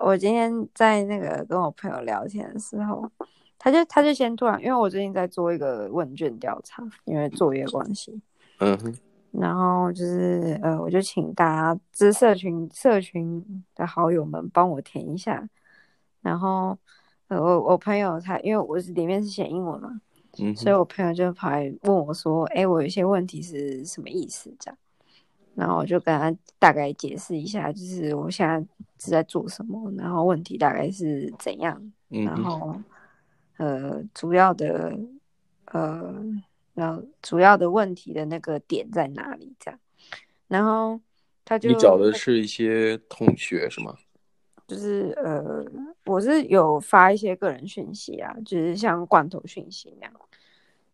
我今天在那个跟我朋友聊天的时候，他就他就先突然，因为我最近在做一个问卷调查，因为作业关系，嗯哼，然后就是呃，我就请大家，知社群社群的好友们帮我填一下，然后呃，我我朋友他，因为我是里面是写英文嘛，嗯，所以我朋友就跑来问我说，哎，我有一些问题是什么意思？这样。然后我就跟他大概解释一下，就是我现在是在做什么，然后问题大概是怎样，嗯、然后呃主要的呃然后主要的问题的那个点在哪里这样，然后他就你找的是一些同学是吗？就是呃我是有发一些个人讯息啊，就是像罐头讯息那样，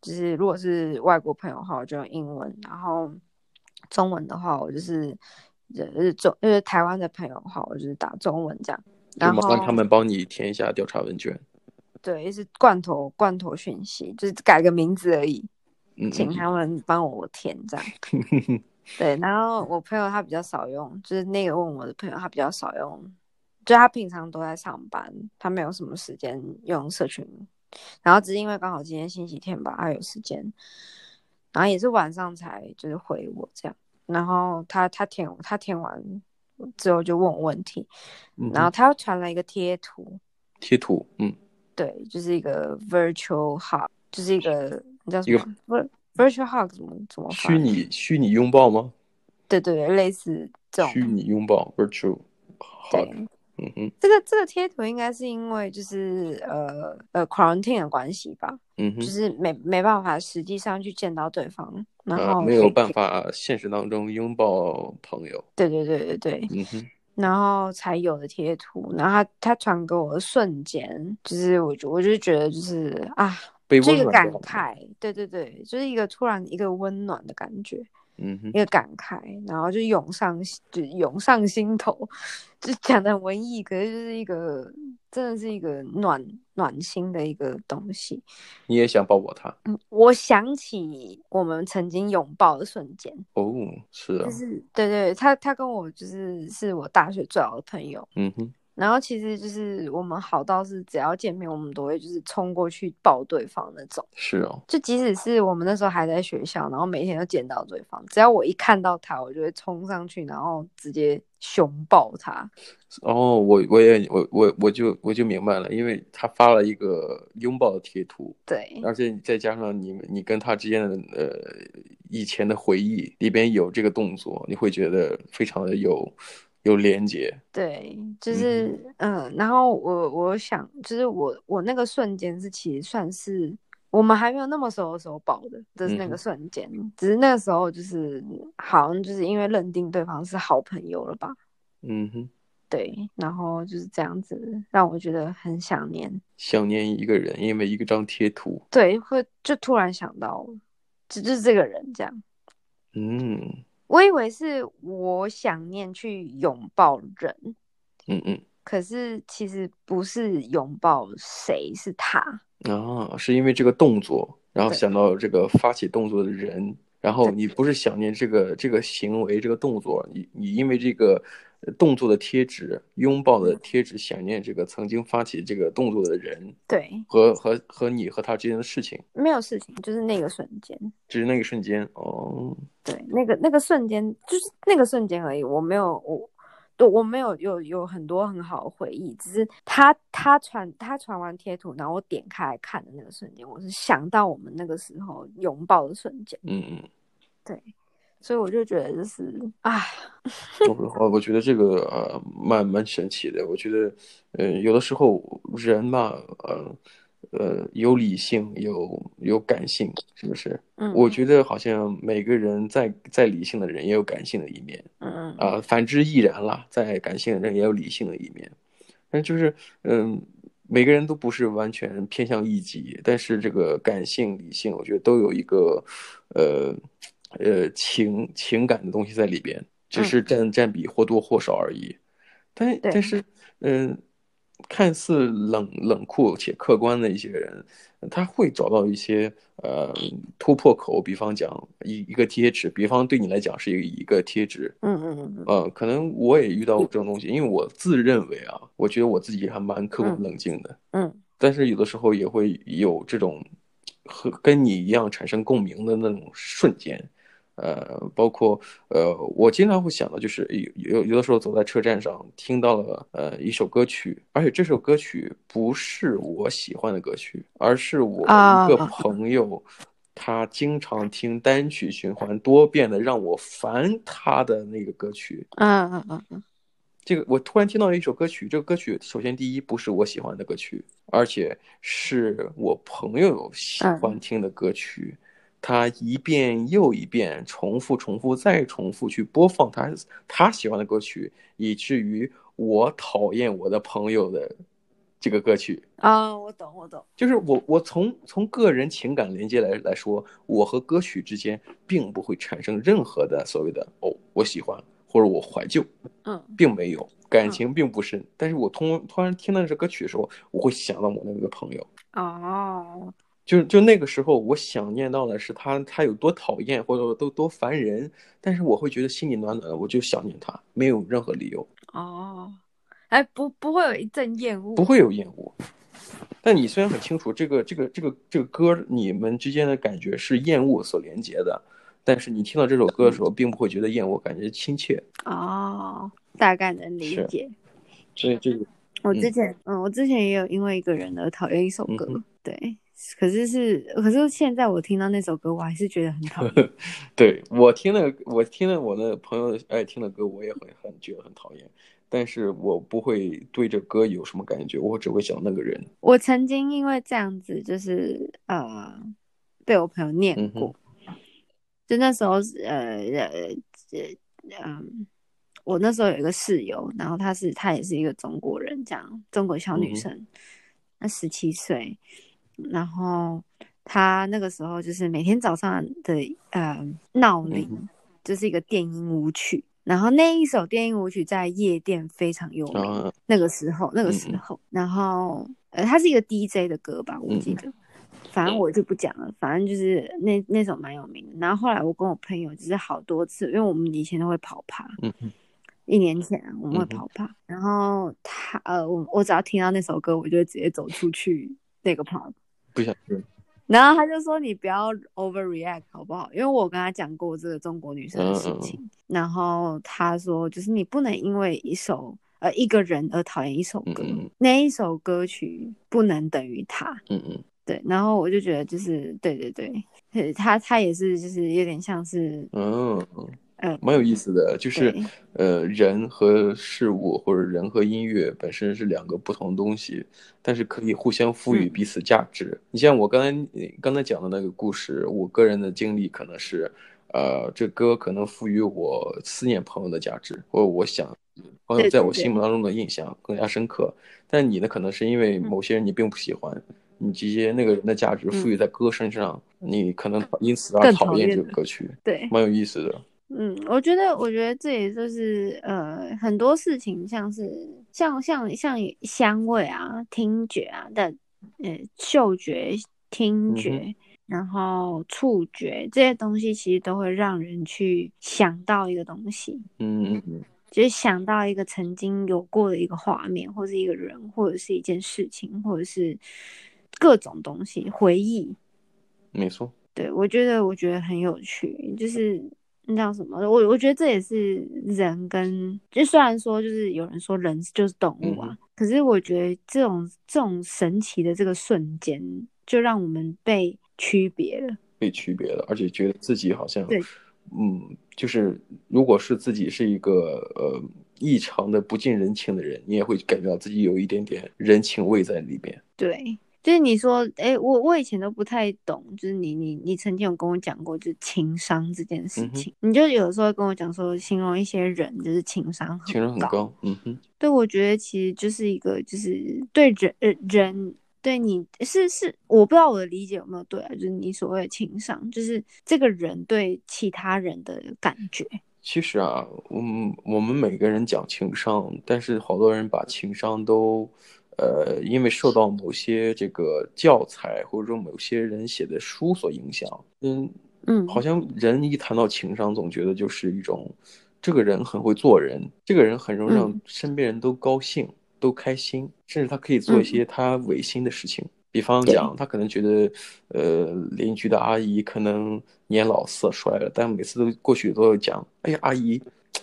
就是如果是外国朋友的话，我就用英文，然后。中文的话，我就是就是中，就是台湾的朋友的话，我就是打中文这样。然后让他们帮你填一下调查问卷。对，是罐头罐头讯息，就是改个名字而已。嗯，请他们帮我填这样。对，然后我朋友他比较少用，就是那个问我的朋友他比较少用，就他平常都在上班，他没有什么时间用社群。然后只是因为刚好今天星期天吧，他有时间。然后也是晚上才就是回我这样，然后他他填他填完之后就问我问题，嗯、然后他又传了一个贴图，贴图，嗯，对，就是一个 virtual hug，就是一个你叫什么？virtual hug 怎么怎么？虚拟虚拟拥抱吗？对对对，类似这种虚拟拥抱 virtual hug。嗯哼，这个这个贴图应该是因为就是呃呃 quarantine 的关系吧，嗯哼，就是没没办法实际上去见到对方，然后、呃、没有办法现实当中拥抱朋友，对对对对对，嗯哼，然后才有的贴图，然后他他传给我的瞬间，就是我就我就觉得就是啊，这个感慨，对对对，就是一个突然一个温暖的感觉。嗯哼，一个感慨，然后就涌上，就涌上心头，就讲的文艺，可是就是一个，真的是一个暖暖心的一个东西。你也想抱抱他？嗯，我想起我们曾经拥抱的瞬间。哦，是啊，就是对对，他他跟我就是是我大学最好的朋友。嗯哼。然后其实就是我们好到是只要见面，我们都会就是冲过去抱对方那种。是哦，就即使是我们那时候还在学校，然后每天都见到对方，只要我一看到他，我就会冲上去，然后直接熊抱他。哦，我我也我我我就我就明白了，因为他发了一个拥抱的贴图，对，而且再加上你你跟他之间的呃以前的回忆里边有这个动作，你会觉得非常的有。有连接，对，就是嗯，嗯，然后我我想，就是我我那个瞬间是其实算是我们还没有那么熟的时候抱的，就是那个瞬间，嗯、只是那个时候就是好像就是因为认定对方是好朋友了吧，嗯哼，对，然后就是这样子让我觉得很想念，想念一个人，因为一个张贴图，对，会就突然想到，就就是这个人这样，嗯。我以为是我想念去拥抱人，嗯嗯，可是其实不是拥抱谁，是他啊，是因为这个动作，然后想到这个发起动作的人，然后你不是想念这个这个行为这个动作，你你因为这个。动作的贴纸，拥抱的贴纸，想念这个曾经发起这个动作的人，对，和和和你和他之间的事情，没有事情，就是那个瞬间，只是那个瞬间哦，对，那个那个瞬间就是那个瞬间而已，我没有我，对，我没有有有很多很好的回忆，只是他他传他传完贴图，然后我点开来看的那个瞬间，我是想到我们那个时候拥抱的瞬间，嗯嗯，对。所以我就觉得就是啊，我我觉得这个呃蛮蛮神奇的。我觉得，呃，有的时候人嘛，呃呃，有理性，有有感性，是不是？嗯。我觉得好像每个人在在理性的人也有感性的一面。嗯嗯。啊、呃，反之亦然啦，在感性的人也有理性的一面。但就是，嗯、呃，每个人都不是完全偏向一极，但是这个感性、理性，我觉得都有一个，呃。呃，情情感的东西在里边，只是占占比或多或少而已。嗯、但但是，嗯、呃，看似冷冷酷且客观的一些人，他会找到一些呃突破口，比方讲一一个贴纸，比方对你来讲是一个一个贴纸，嗯嗯嗯嗯，呃，可能我也遇到过这种东西，因为我自认为啊，我觉得我自己还蛮客观冷静的，嗯，但是有的时候也会有这种和跟你一样产生共鸣的那种瞬间。呃，包括呃，我经常会想到，就是有有有的时候走在车站上，听到了呃一首歌曲，而且这首歌曲不是我喜欢的歌曲，而是我一个朋友，他经常听单曲循环多遍的，让我烦他的那个歌曲。嗯嗯嗯嗯，这个我突然听到了一首歌曲，这个歌曲首先第一不是我喜欢的歌曲，而且是我朋友喜欢听的歌曲。嗯他一遍又一遍重复、重复再重复去播放他他喜欢的歌曲，以至于我讨厌我的朋友的这个歌曲啊！我懂，我懂，就是我我从从个人情感连接来来说，我和歌曲之间并不会产生任何的所谓的哦，我喜欢或者我怀旧，嗯，并没有感情并不深，嗯、但是我突突然听到这首歌曲的时候，我会想到我那个朋友哦。就就那个时候，我想念到的是他，他有多讨厌，或者都多烦人，但是我会觉得心里暖暖的，我就想念他，没有任何理由。哦，哎，不，不会有一阵厌恶，不会有厌恶。但你虽然很清楚这个这个这个这个歌，你们之间的感觉是厌恶所连接的，但是你听到这首歌的时候，并不会觉得厌恶，感觉亲切。哦，大概能理解。所以这个，我之前，嗯，嗯，我之前也有因为一个人而讨厌一首歌，嗯、对。可是是，可是现在我听到那首歌，我还是觉得很讨厌。对，我听了，我听了我的朋友爱听的歌，我也很很觉得很讨厌。但是我不会对这歌有什么感觉，我只会想那个人。我曾经因为这样子，就是呃，被我朋友念过。嗯、就那时候，呃呃呃，嗯，我那时候有一个室友，然后她是她也是一个中国人，这样中国小女生，那十七岁。然后他那个时候就是每天早上的呃闹铃，就是一个电音舞曲。然后那一首电音舞曲在夜店非常有名。那个时候，那个时候，然后呃，它是一个 DJ 的歌吧，我记得。反正我就不讲了，反正就是那那首蛮有名的。然后后来我跟我朋友就是好多次，因为我们以前都会跑趴。嗯一年前我们会跑趴，然后他呃，我我只要听到那首歌，我就会直接走出去那个趴。不想听，然后他就说：“你不要 overreact 好不好？因为我跟他讲过这个中国女生的事情。嗯”然后他说：“就是你不能因为一首呃一个人而讨厌一首歌，那一首歌曲不能等于他。”嗯嗯，对。然后我就觉得就是对对对，他他也是就是有点像是嗯嗯。嗯，蛮有意思的，就是，呃，人和事物或者人和音乐本身是两个不同的东西，但是可以互相赋予彼此价值。嗯、你像我刚才刚才讲的那个故事，我个人的经历可能是，呃，这歌可能赋予我思念朋友的价值，或者我想朋友在我心目当中的印象更加深刻。对对对，但你呢，可能是因为某些人你并不喜欢，嗯、你直接那个人的价值赋予在歌身上，嗯、你可能因此而讨厌这个歌曲，对，蛮有意思的。嗯，我觉得，我觉得这也就是呃，很多事情像是像像像香味啊、听觉啊的，呃，嗅觉、听觉，嗯、然后触觉这些东西，其实都会让人去想到一个东西。嗯嗯嗯，就是想到一个曾经有过的一个画面，或是一个人，或者是一件事情，或者是各种东西回忆。没错。对，我觉得，我觉得很有趣，就是。那叫什么？我我觉得这也是人跟，就虽然说就是有人说人就是动物啊，嗯、可是我觉得这种这种神奇的这个瞬间，就让我们被区别了，被区别了，而且觉得自己好像，对，嗯，就是如果是自己是一个呃异常的不近人情的人，你也会感觉到自己有一点点人情味在里边，对。就是你说，哎、欸，我我以前都不太懂，就是你你你曾经有跟我讲过，就是情商这件事情，嗯、你就有时候跟我讲说，形容一些人就是情商很高，情商很高，嗯哼，对，我觉得其实就是一个就是对人呃人对你是是，我不知道我的理解有没有对啊，就是你所谓的情商，就是这个人对其他人的感觉。其实啊，我们，我们每个人讲情商，但是好多人把情商都。呃，因为受到某些这个教材或者说某些人写的书所影响，嗯嗯，好像人一谈到情商，总觉得就是一种，这个人很会做人，这个人很容易让身边人都高兴、嗯、都开心，甚至他可以做一些他违心的事情。嗯、比方讲，他可能觉得，呃，邻居的阿姨可能年老色衰了，但每次都过去都要讲，哎呀，阿姨。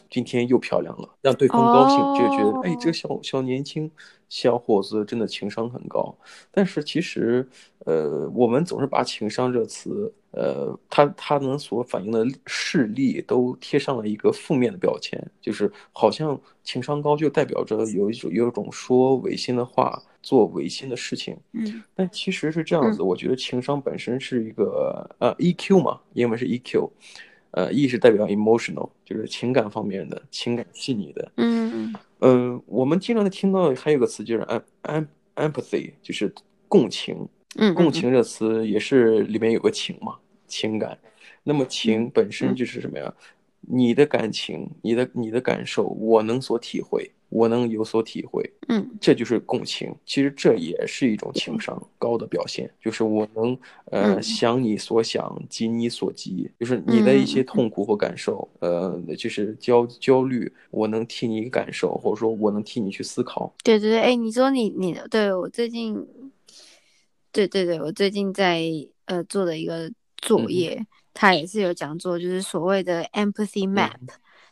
今天又漂亮了，让对方高兴，就觉得哎，这个小小年轻小伙子真的情商很高。但是其实，呃，我们总是把情商这词，呃，他他能所反映的事例都贴上了一个负面的标签，就是好像情商高就代表着有一种有一种说违心的话，做违心的事情。嗯，但其实是这样子，我觉得情商本身是一个呃 EQ 嘛，英文是 EQ。呃，E 是代表 emotional，就是情感方面的，情感细腻的。嗯嗯。呃，我们经常的听到还有个词就是 em em empathy，就是共情。嗯。共情这词也是里面有个情嘛，情感。那么情本身就是什么呀？你的感情，你的你的感受，我能所体会。我能有所体会，嗯，这就是共情。其实这也是一种情商高的表现，就是我能呃想你所想，急你所急，就是你的一些痛苦或感受，呃，就是焦焦虑，我能替你感受，或者说我能替你去思考。对对对，哎，你说你你对我最近，对对对，我最近在呃做的一个作业，它也是有讲座，就是所谓的 empathy map。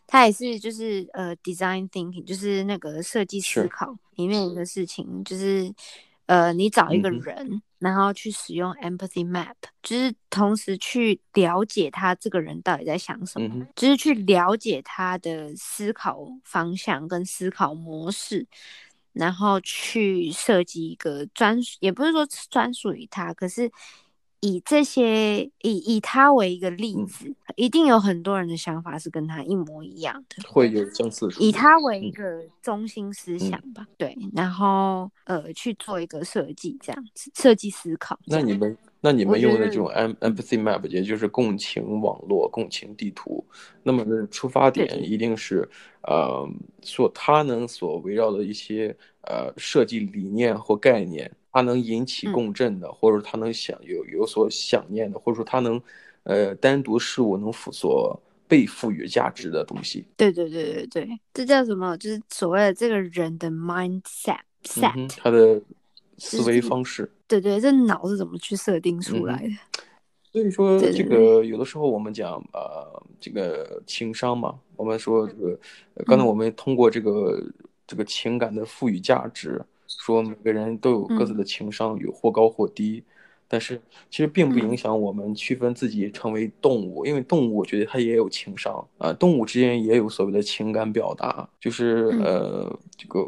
它也是，就是呃，design thinking，就是那个设计思考里面一个事情，就是呃，你找一个人，嗯、然后去使用 empathy map，就是同时去了解他这个人到底在想什么，嗯、就是去了解他的思考方向跟思考模式，然后去设计一个专属，也不是说专属于他，可是。以这些以以他为一个例子，嗯，一定有很多人的想法是跟他一模一样的，会有相似。以他为一个中心思想吧，嗯、对，然后呃去做一个设计，这样子设计思考。那你。们那你们用的这种 empathy map，也就是共情网络、共情地图，那么的出发点。一定是呃，所他能所围绕的一些呃设计理念或概念。它能引起共振的，嗯、或者它能想有有所想念的，或者说它能，呃，单独事物能所被赋予价值的东西。对对对对对，这叫什么？就是所谓的这个人的 mindset set，嗯、他的思维方式。对对，这脑是怎么去设定出来的？嗯、所以说，这个有的时候我们讲呃，这个情商嘛，我们说这个，刚才我们通过这个、嗯、这个情感的赋予价值。说每个人都有各自的情商，有或高或低，嗯，但是其实并不影响我们区分自己成为动物，嗯，因为动物我觉得它也有情商啊，动物之间也有所谓的情感表达，就是呃这个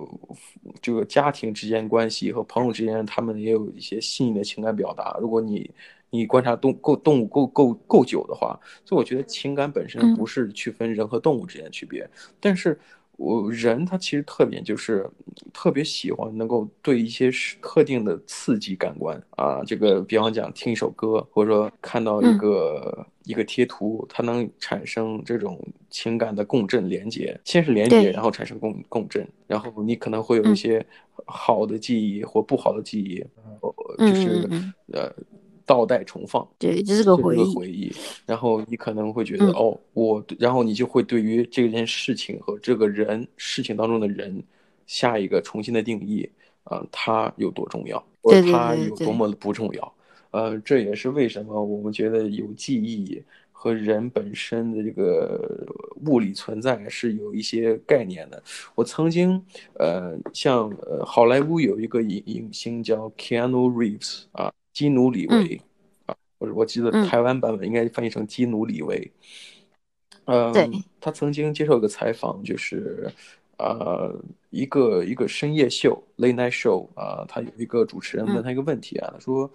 这个家庭之间关系和朋友之间，他们也有一些细腻的情感表达。如果你你观察动够动物够够够久的话，所以我觉得情感本身不是区分人和动物之间的区别，但是。我人他其实特点就是特别喜欢能够对一些特定的刺激感官。啊，这个比方讲听一首歌，或者说看到一个、嗯、一个贴图，它能产生这种情感的共振连接。先是连接，然后产生共共振，然后你可能会有一些好的记忆或不好的记忆，嗯、就是呃。倒带重放，对，这是个回忆。回忆，然后你可能会觉得，嗯、哦，我，然后你就会对于这件事情和这个人，事情当中的人，下一个重新的定义，啊、呃，他有多重要，或者他有多么的不重要，呃，这也是为什么我们觉得有记忆和人本身的这个物理存在是有一些概念的。我曾经，呃，像呃，好莱坞有一个影影星叫 Keanu Reeves 啊。基努里维、嗯、啊，我我记得台湾版本应该翻译成基努里维。嗯，呃、他曾经接受一个采访，就是呃，一个一个深夜秀 （late night show） 啊，他有一个主持人问他一个问题啊，他、嗯、说：“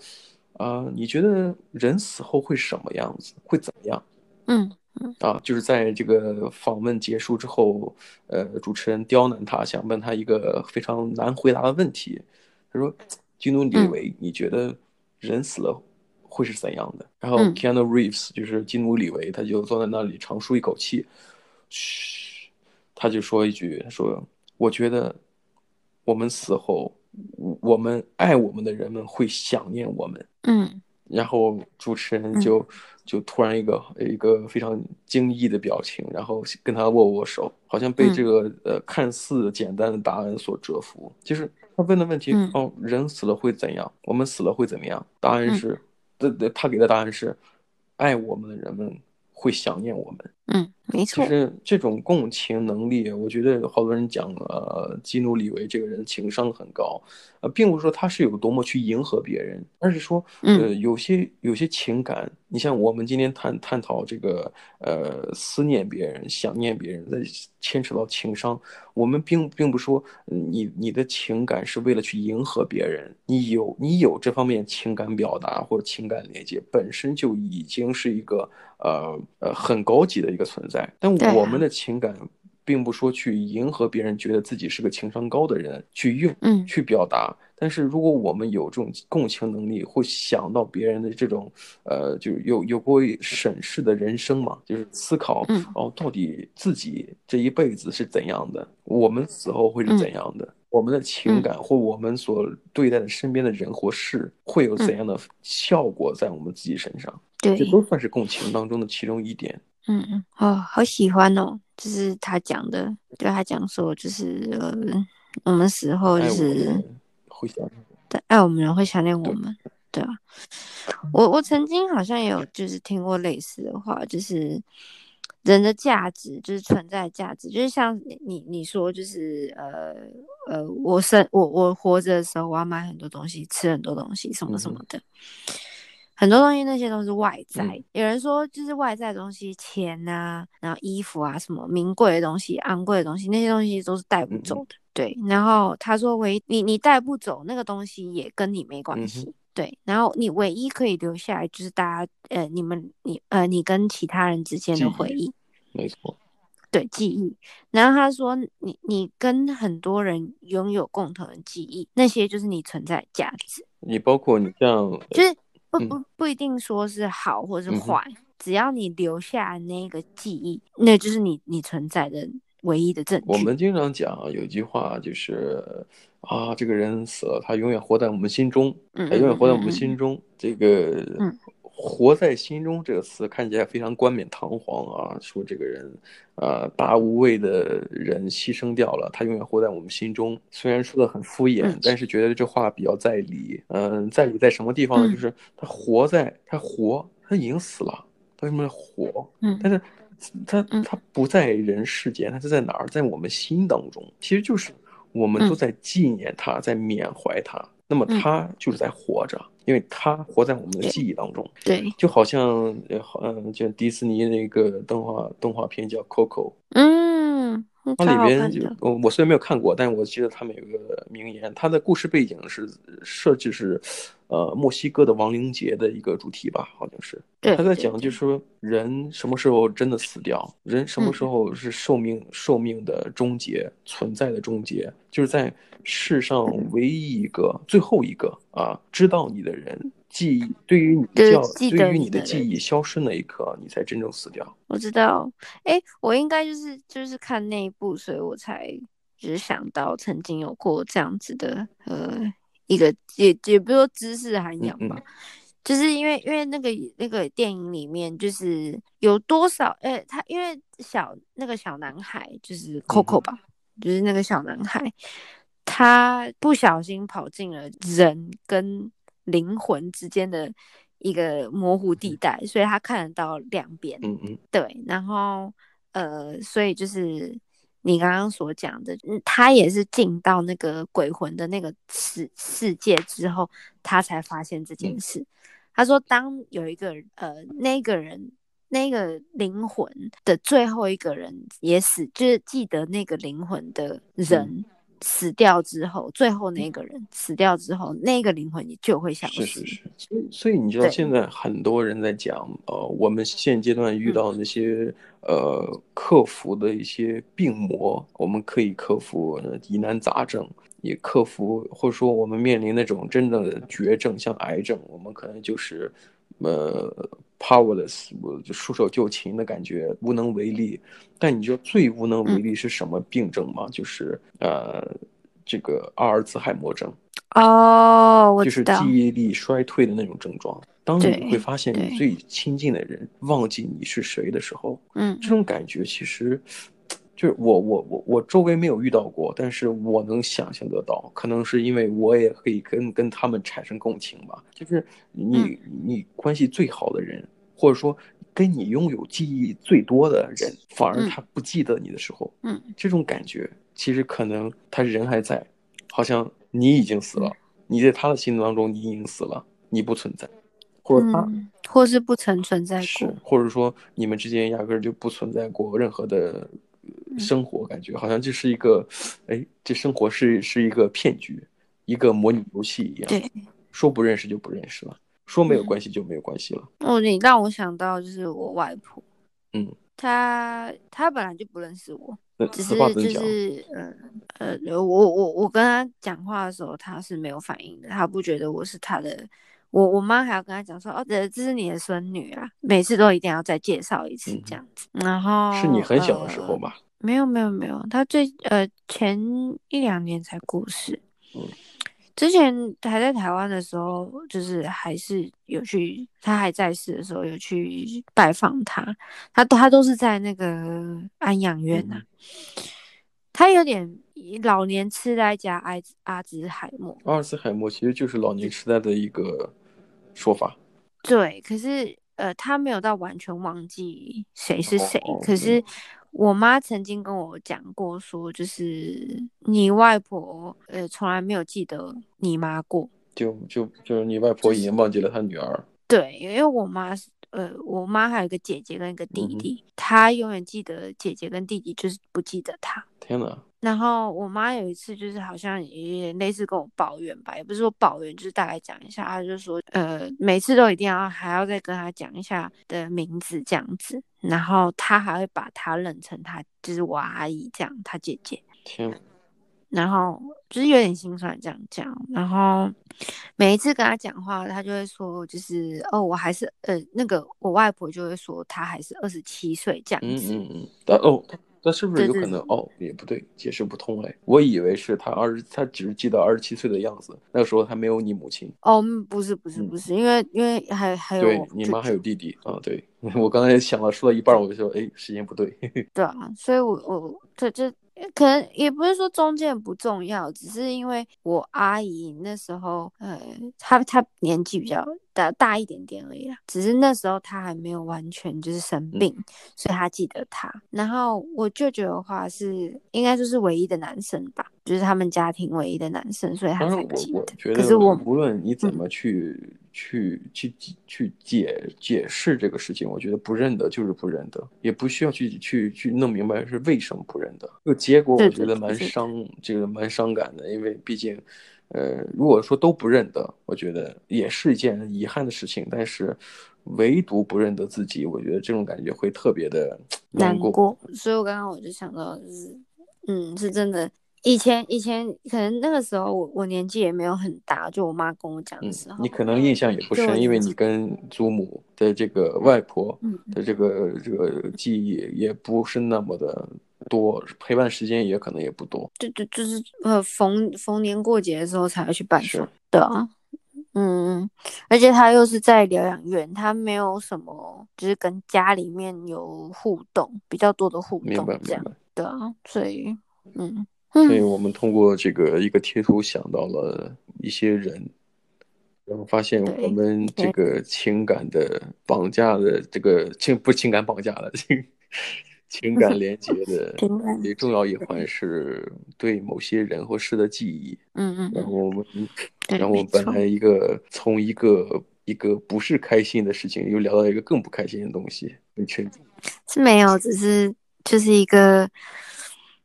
啊、呃，你觉得人死后会什么样子？会怎么样？”嗯嗯啊，就是在这个访问结束之后，呃，主持人刁难他，想问他一个非常难回答的问题。他说：“基努里维，嗯、你觉得？”人死了会是怎样的？然后 Keanu Reeves 就是金努里维，他就坐在那里长舒一口气，嘘，他就说一句：“他说，我觉得我们死后我们爱我们的人们会想念我们。嗯，然后主持人就、嗯、就突然一个一个非常惊异的表情，然后跟他握握手，好像被这个、嗯、呃看似简单的答案所折服。就是他问的问题、嗯、哦，人死了会怎样？我们死了会怎么样？答案是，对、嗯、对，他给的答案是，爱我们的人们会想念我们。嗯，没错，就是这种共情能力，我觉得好多人讲呃，基努里维这个人情商很高，呃，并不是说他是有多么去迎合别人，而是说，呃，有些有些情感，你像我们今天探探讨这个，呃，思念别人、想念别人，再牵扯到情商，我们并并不说你你的情感是为了去迎合别人，你有你有这方面情感表达或者情感连接，本身就已经是一个呃呃很高级的。一个存在，但我们的情感，并不说去迎合别人，觉得自己是个情商高的人去用，嗯，去表达。但是如果我们有这种共情能力，会想到别人的这种，呃，就是有有过审视的人生嘛，就是思考，哦，到底自己这一辈子是怎样的，我们死后会是怎样的，我们的情感或我们所对待的身边的人或事，会有怎样的效果在我们自己身上？对，这都算是共情当中的其中一点。嗯嗯，哦，好喜欢哦，就是他讲的，对他讲说，就是呃，我们死后就是会想念，对，爱我们人会想念我们，对，对啊。我我曾经好像也有就是听过类似的话，就是人的价值就是存在价值，就是像你你说，就是呃呃，我生我我活着的时候，我要买很多东西，吃很多东西，什么什么的。嗯很多东西那些都是外在，嗯、有人说就是外在的东西，钱啊，然后衣服啊，什么名贵的东西、昂贵的东西，那些东西都是带不走的。嗯、对，然后他说唯你你带不走那个东西也跟你没关系。嗯、对，然后你唯一可以留下来就是大家呃你们你呃你跟其他人之间的回忆。没错。对，记忆。然后他说你你跟很多人拥有共同的记忆，那些就是你存在价值。你包括你像就是。不不不一定说是好或是坏，嗯、只要你留下那个记忆，那就是你你存在的唯一的证据。我们经常讲有一句话，就是啊，这个人死了，他永远活在我们心中，他永远活在我们心中。嗯、这个。嗯活在心中这个词看起来非常冠冕堂皇啊，说这个人，呃，大无畏的人牺牲掉了，他永远活在我们心中。虽然说的很敷衍，嗯、但是觉得这话比较在理。嗯、呃，在理在什么地方呢？嗯、就是他活在，他活，他已经死了，他为什么要活？嗯，但是他他不在人世间，他是在哪儿？在我们心当中，其实就是我们都在纪念他，在缅怀他。那么他就是在活着，因为他活在我们的记忆当中。对，就好像呃，嗯，就迪士尼那个动画动画片叫《Coco》。嗯。它里边就我我虽然没有看过，但是我记得他们有一个名言，它的故事背景是设置是，呃，墨西哥的亡灵节的一个主题吧，好像是。他在讲就是说人什么时候真的死掉，人什么时候是寿命寿命的终结，存在的终结，就是在世上唯一一个最后一个啊知道你的人。记忆对于你的叫，对于你的记忆消失那一刻，你才真正死掉。我知道，哎，我应该就是就是看那一部，所以我才只想到曾经有过这样子的呃一个也也不说知识涵养吧，就是因为因为那个那个电影里面就是有多少哎，他因为小那个小男孩就是 Coco 吧，嗯、就是那个小男孩，他不小心跑进了人跟。灵魂之间的一个模糊地带，所以他看得到两边。嗯嗯，对。然后呃，所以就是你刚刚所讲的，他也是进到那个鬼魂的那个世世界之后，他才发现这件事。嗯、他说，当有一个呃那个人那个灵魂的最后一个人也死，就是记得那个灵魂的人。嗯死掉之后，最后那个人死掉之后，那个灵魂也就会消失。是是是，所以所以你知道现在很多人在讲，呃，我们现阶段遇到那些、嗯、呃克服的一些病魔，我们可以克服疑难杂症，也克服或者说我们面临那种真正的绝症，像癌症，我们可能就是呃。powerless，我就束手就擒的感觉，无能为力。但你知道最无能为力是什么病症吗？嗯、就是呃，这个阿尔兹海默症。哦，我就是记忆力衰退的那种症状。当你会发现你最亲近的人忘记你是谁的时候，嗯，这种感觉其实就是我我我我周围没有遇到过，但是我能想象得到，可能是因为我也可以跟跟他们产生共情吧。就是你、嗯、你关系最好的人，或者说跟你拥有记忆最多的人，反而他不记得你的时候，嗯，这种感觉其实可能他人还在，好像你已经死了，嗯、你在他的心当中你已经死了，你不存在。或者他、嗯，或是不曾存在过，是，或者说你们之间压根儿就不存在过任何的生活，感觉、嗯、好像这是一个，哎，这生活是是一个骗局，一个模拟游戏一样。对，说不认识就不认识了，说没有关系就没有关系了。哦，你让我想到就是我外婆，嗯，她她本来就不认识我，嗯、只是就是呃呃，我我我跟她讲话的时候，她是没有反应的，她不觉得我是她的。我我妈还要跟他讲说，哦，这这是你的孙女啊，每次都一定要再介绍一次这样子。嗯、然后是你很小的时候吧？呃、没有没有没有，他最呃前一两年才过世。嗯，之前还在台湾的时候，就是还是有去，他还在世的时候有去拜访他。他他都是在那个安养院呐、啊。嗯、他有点。老年痴呆加阿阿兹海默，阿尔兹海默其实就是老年痴呆的一个说法。对，可是呃，他没有到完全忘记谁是谁。哦、可是我妈曾经跟我讲过，说就是你外婆呃从来没有记得你妈过，就就就是你外婆已经忘记了她女儿。就是、对，因为我妈是呃，我妈还有一个姐姐跟一个弟弟，嗯、她永远记得姐姐跟弟弟，就是不记得她。天哪！然后我妈有一次就是好像也类似跟我抱怨吧，也不是说抱怨，就是大概讲一下，她就说，呃，每次都一定要还要再跟她讲一下的名字这样子，然后她还会把她认成她就是我阿姨这样，她姐姐。天。然后就是有点心酸这样讲，然后每一次跟她讲话，她就会说，就是哦，我还是呃那个我外婆就会说她还是二十七岁这样子。嗯嗯嗯。但哦。那是不是有可能？哦，也不对，解释不通哎。我以为是他二十，他只是记得二十七岁的样子，那个时候还没有你母亲。哦，不是不是不是，嗯、因为因为还还有对你妈还有弟弟啊。对，我刚才想了，说到一半我就说，哎，时间不对。对啊，所以我我这这。可能也不是说中间不重要，只是因为我阿姨那时候，呃，她她年纪比较大大一点点而已啦。只是那时候他还没有完全就是生病，嗯、所以他记得他。然后我舅舅的话是应该就是唯一的男生吧，就是他们家庭唯一的男生，所以他才记得。我我觉得，可是我无论你怎么去。嗯去去去解解释这个事情，我觉得不认得就是不认得，也不需要去去去弄明白是为什么不认得。这个结果我觉得蛮伤，这个蛮伤感的，因为毕竟，呃，如果说都不认得，我觉得也是一件遗憾的事情。但是，唯独不认得自己，我觉得这种感觉会特别的难过。难过。所以我刚刚我就想到，就是，嗯，是真的。以前以前可能那个时候我我年纪也没有很大，就我妈跟我讲的时候，嗯，你可能印象也不深，因为你跟祖母的这个外婆的这个、嗯、这个记忆也不是那么的多，陪伴时间也可能也不多。就就就是呃逢逢年过节的时候才会去拜访。是的，嗯，而且他又是在疗养院，他没有什么就是跟家里面有互动比较多的互动，这样的，所以嗯。所以我们通过这个一个贴图想到了一些人，然后发现我们这个情感的绑架的这个情不情感绑架的情 情感连接的 最重要一环是对某些人或事的记忆。嗯嗯。然后我们，然后我们本来一个从一个一个不是开心的事情，又聊到一个更不开心的东西，确定是没有，只是就是一个。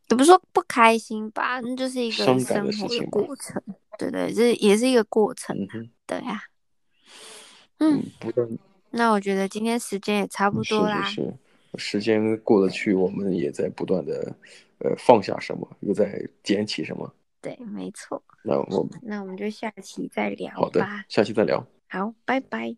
也不是说不开心吧，那就是一个生活的过程，对对，这也是一个过程，嗯、对呀、啊。嗯，不断。那我觉得今天时间也差不多啦。是是是，时间过得去，我们也在不断的呃放下什么，又在捡起什么。对，没错。那我们那我们就下期再聊吧。好的，下期再聊。好，拜拜。